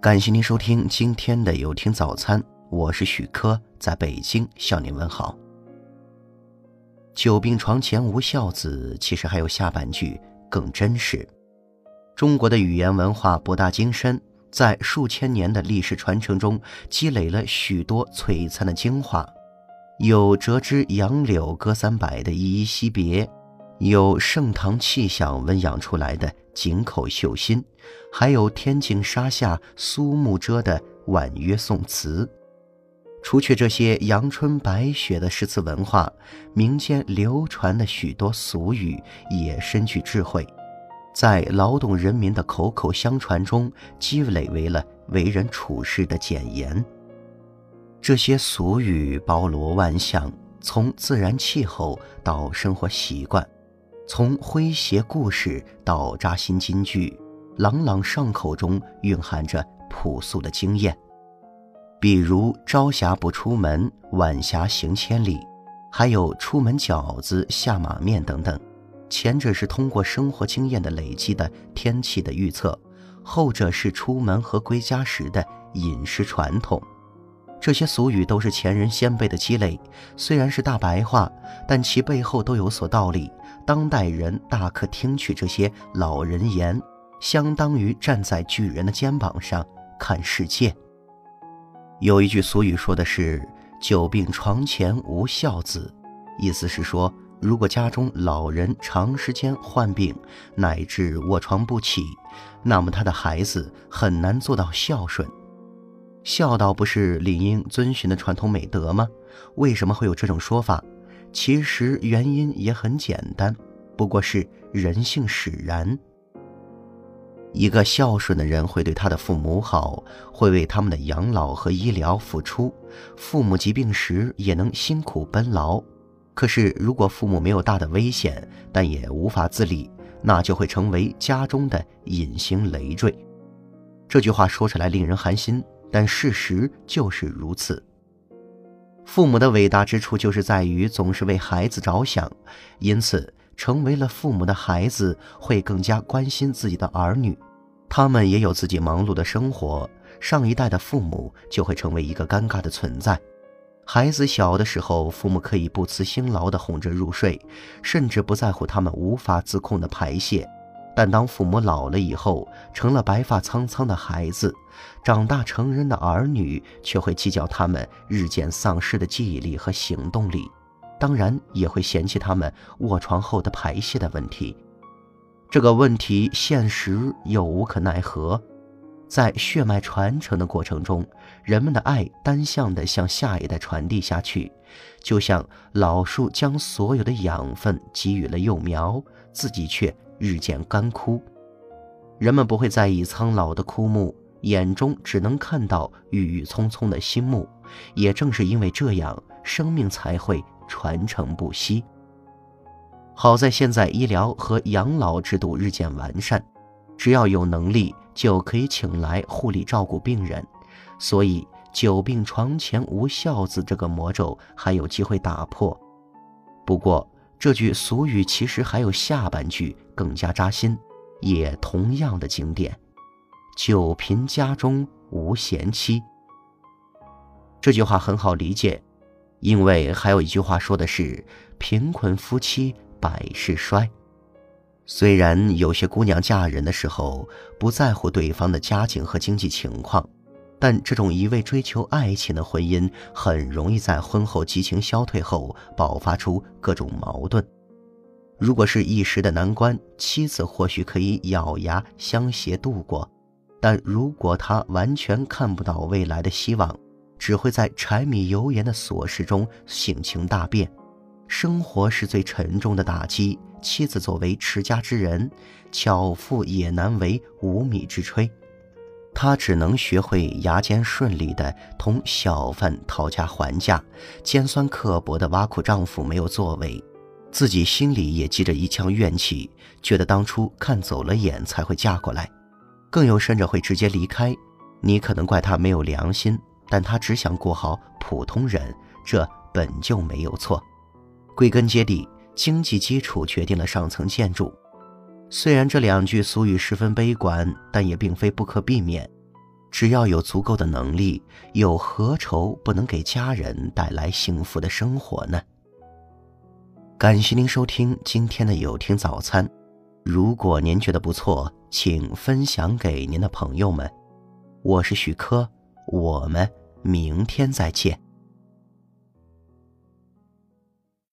感谢您收听今天的有听早餐，我是许科，在北京向您问好。久病床前无孝子，其实还有下半句更真实。中国的语言文化博大精深，在数千年的历史传承中积累了许多璀璨的精华，有折枝杨柳歌三百的依依惜别。有盛唐气象温养出来的井口秀心，还有天净沙下苏幕遮的婉约宋词。除去这些阳春白雪的诗词文化，民间流传的许多俗语也深具智慧，在劳动人民的口口相传中积累为了为人处事的简言。这些俗语包罗万象，从自然气候到生活习惯。从诙谐故事到扎心金句，朗朗上口中蕴含着朴素的经验。比如“朝霞不出门，晚霞行千里”，还有“出门饺子，下马面”等等。前者是通过生活经验的累积的天气的预测，后者是出门和归家时的饮食传统。这些俗语都是前人先辈的积累，虽然是大白话，但其背后都有所道理。当代人大可听取这些老人言，相当于站在巨人的肩膀上看世界。有一句俗语说的是“久病床前无孝子”，意思是说，如果家中老人长时间患病，乃至卧床不起，那么他的孩子很难做到孝顺。孝道不是理应遵循的传统美德吗？为什么会有这种说法？其实原因也很简单，不过是人性使然。一个孝顺的人会对他的父母好，会为他们的养老和医疗付出，父母疾病时也能辛苦奔劳。可是如果父母没有大的危险，但也无法自理，那就会成为家中的隐形累赘。这句话说出来令人寒心。但事实就是如此。父母的伟大之处就是在于总是为孩子着想，因此成为了父母的孩子会更加关心自己的儿女。他们也有自己忙碌的生活，上一代的父母就会成为一个尴尬的存在。孩子小的时候，父母可以不辞辛劳地哄着入睡，甚至不在乎他们无法自控的排泄。但当父母老了以后，成了白发苍苍的孩子，长大成人的儿女却会计较他们日渐丧失的记忆力和行动力，当然也会嫌弃他们卧床后的排泄的问题。这个问题现实又无可奈何，在血脉传承的过程中，人们的爱单向的向下一代传递下去，就像老树将所有的养分给予了幼苗，自己却。日渐干枯，人们不会在意苍老的枯木，眼中只能看到郁郁葱葱的新木。也正是因为这样，生命才会传承不息。好在现在医疗和养老制度日渐完善，只要有能力就可以请来护理照顾病人，所以“久病床前无孝子”这个魔咒还有机会打破。不过，这句俗语其实还有下半句更加扎心，也同样的经典：“久贫家中无贤妻。”这句话很好理解，因为还有一句话说的是“贫困夫妻百事衰”。虽然有些姑娘嫁人的时候不在乎对方的家境和经济情况。但这种一味追求爱情的婚姻，很容易在婚后激情消退后爆发出各种矛盾。如果是一时的难关，妻子或许可以咬牙相携度过；但如果他完全看不到未来的希望，只会在柴米油盐的琐事中性情大变。生活是最沉重的打击，妻子作为持家之人，巧妇也难为无米之炊。她只能学会牙尖顺利的同小贩讨价还价，尖酸刻薄的挖苦丈夫没有作为，自己心里也积着一腔怨气，觉得当初看走了眼才会嫁过来，更有甚者会直接离开。你可能怪她没有良心，但她只想过好普通人，这本就没有错。归根结底，经济基础决定了上层建筑。虽然这两句俗语十分悲观，但也并非不可避免。只要有足够的能力，又何愁不能给家人带来幸福的生活呢？感谢您收听今天的有听早餐。如果您觉得不错，请分享给您的朋友们。我是许科，我们明天再见。